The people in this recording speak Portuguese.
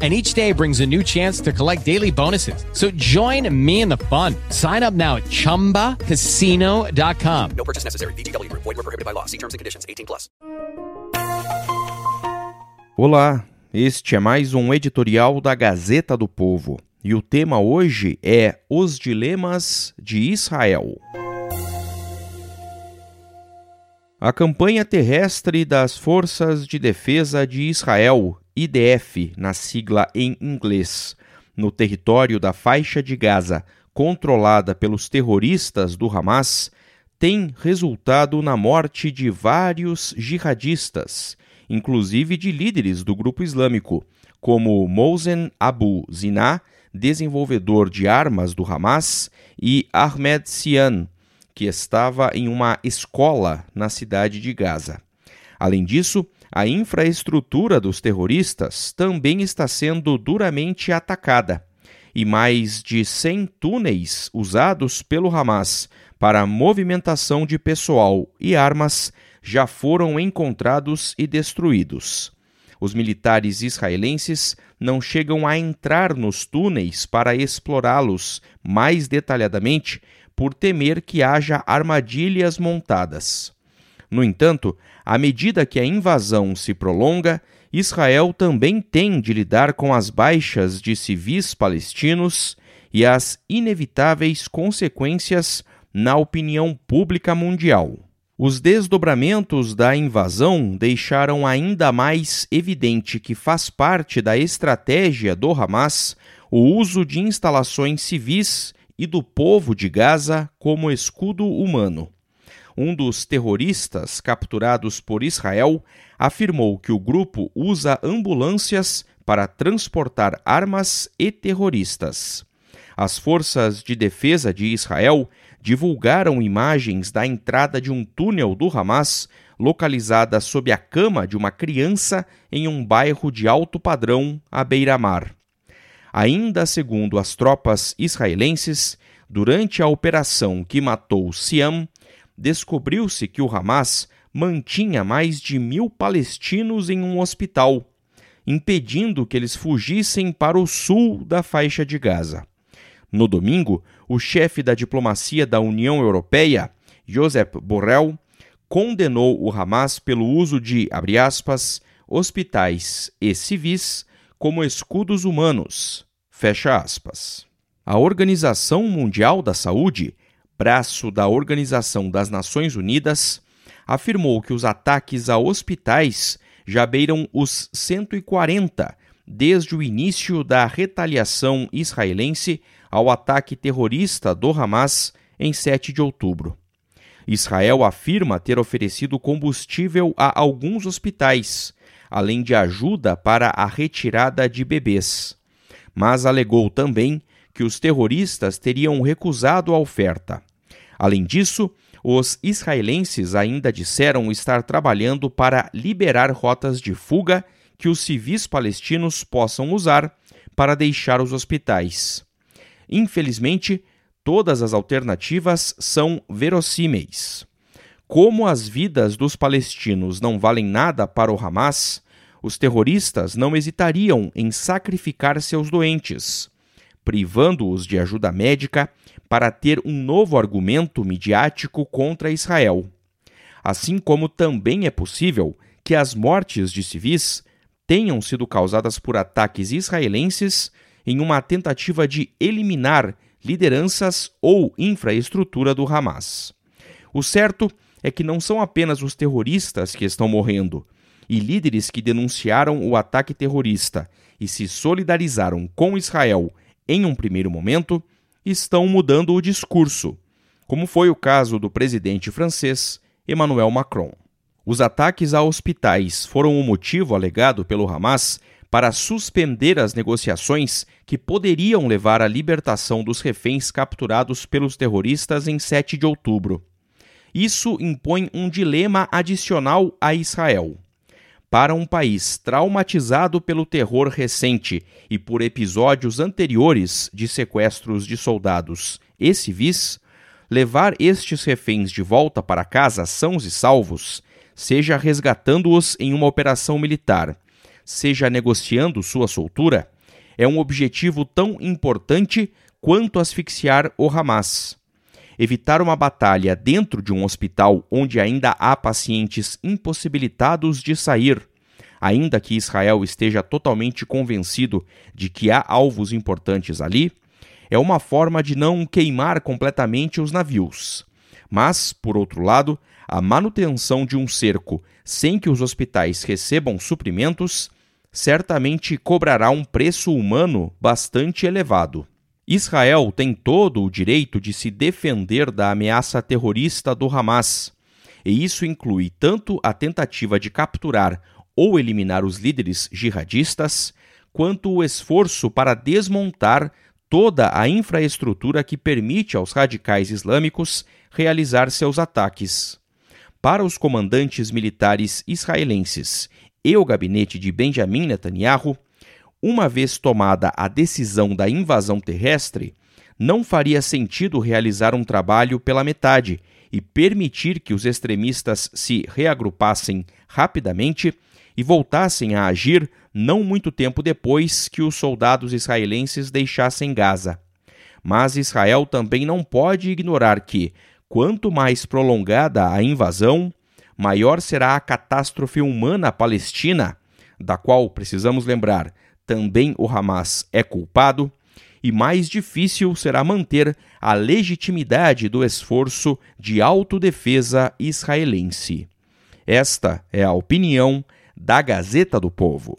and each day brings a new chance to collect daily bonuses. So join me in the fun. Sign up now at ChumbaCasino.com. No purchase necessary. VGW. Void were prohibited by law. See terms and conditions. 18 plus. Olá, este é mais um editorial da Gazeta do Povo. E o tema hoje é Os Dilemas de Israel. A campanha terrestre das Forças de Defesa de Israel IDF, na sigla em inglês, no território da faixa de Gaza, controlada pelos terroristas do Hamas, tem resultado na morte de vários jihadistas, inclusive de líderes do grupo islâmico, como Mohsen Abu Zina, desenvolvedor de armas do Hamas, e Ahmed Sian, que estava em uma escola na cidade de Gaza. Além disso, a infraestrutura dos terroristas também está sendo duramente atacada e mais de 100 túneis usados pelo Hamas para movimentação de pessoal e armas já foram encontrados e destruídos. Os militares israelenses não chegam a entrar nos túneis para explorá-los mais detalhadamente por temer que haja armadilhas montadas. No entanto, à medida que a invasão se prolonga, Israel também tem de lidar com as baixas de civis palestinos e as inevitáveis consequências na opinião pública mundial. Os desdobramentos da invasão deixaram ainda mais evidente que faz parte da estratégia do Hamas o uso de instalações civis e do povo de Gaza como escudo humano um dos terroristas capturados por Israel, afirmou que o grupo usa ambulâncias para transportar armas e terroristas. As forças de defesa de Israel divulgaram imagens da entrada de um túnel do Hamas localizada sob a cama de uma criança em um bairro de alto padrão à beira-mar. Ainda segundo as tropas israelenses, durante a operação que matou Siam, descobriu-se que o Hamas mantinha mais de mil palestinos em um hospital, impedindo que eles fugissem para o sul da faixa de Gaza. No domingo, o chefe da diplomacia da União Europeia, Josep Borrell, condenou o Hamas pelo uso de, abre aspas, hospitais e civis como escudos humanos, fecha aspas. A Organização Mundial da Saúde braço da Organização das Nações Unidas, afirmou que os ataques a hospitais já beiram os 140 desde o início da retaliação israelense ao ataque terrorista do Hamas em 7 de outubro. Israel afirma ter oferecido combustível a alguns hospitais, além de ajuda para a retirada de bebês, mas alegou também que os terroristas teriam recusado a oferta. Além disso, os israelenses ainda disseram estar trabalhando para liberar rotas de fuga que os civis palestinos possam usar para deixar os hospitais. Infelizmente, todas as alternativas são verossímeis. Como as vidas dos palestinos não valem nada para o Hamas, os terroristas não hesitariam em sacrificar seus doentes, privando-os de ajuda médica para ter um novo argumento midiático contra Israel. Assim como também é possível que as mortes de civis tenham sido causadas por ataques israelenses em uma tentativa de eliminar lideranças ou infraestrutura do Hamas. O certo é que não são apenas os terroristas que estão morrendo, e líderes que denunciaram o ataque terrorista e se solidarizaram com Israel em um primeiro momento estão mudando o discurso, como foi o caso do presidente francês Emmanuel Macron. Os ataques a hospitais foram o motivo alegado pelo Hamas para suspender as negociações que poderiam levar à libertação dos reféns capturados pelos terroristas em 7 de outubro. Isso impõe um dilema adicional a Israel. Para um país traumatizado pelo terror recente e por episódios anteriores de sequestros de soldados e civis, levar estes reféns de volta para casa sãos e salvos, seja resgatando-os em uma operação militar, seja negociando sua soltura, é um objetivo tão importante quanto asfixiar o Hamas. Evitar uma batalha dentro de um hospital onde ainda há pacientes impossibilitados de sair, ainda que Israel esteja totalmente convencido de que há alvos importantes ali, é uma forma de não queimar completamente os navios. Mas, por outro lado, a manutenção de um cerco sem que os hospitais recebam suprimentos certamente cobrará um preço humano bastante elevado. Israel tem todo o direito de se defender da ameaça terrorista do Hamas, e isso inclui tanto a tentativa de capturar ou eliminar os líderes jihadistas, quanto o esforço para desmontar toda a infraestrutura que permite aos radicais islâmicos realizar seus ataques. Para os comandantes militares israelenses e o gabinete de Benjamin Netanyahu, uma vez tomada a decisão da invasão terrestre, não faria sentido realizar um trabalho pela metade e permitir que os extremistas se reagrupassem rapidamente e voltassem a agir não muito tempo depois que os soldados israelenses deixassem Gaza. Mas Israel também não pode ignorar que, quanto mais prolongada a invasão, maior será a catástrofe humana palestina, da qual, precisamos lembrar, também o Hamas é culpado, e mais difícil será manter a legitimidade do esforço de autodefesa israelense. Esta é a opinião da Gazeta do Povo.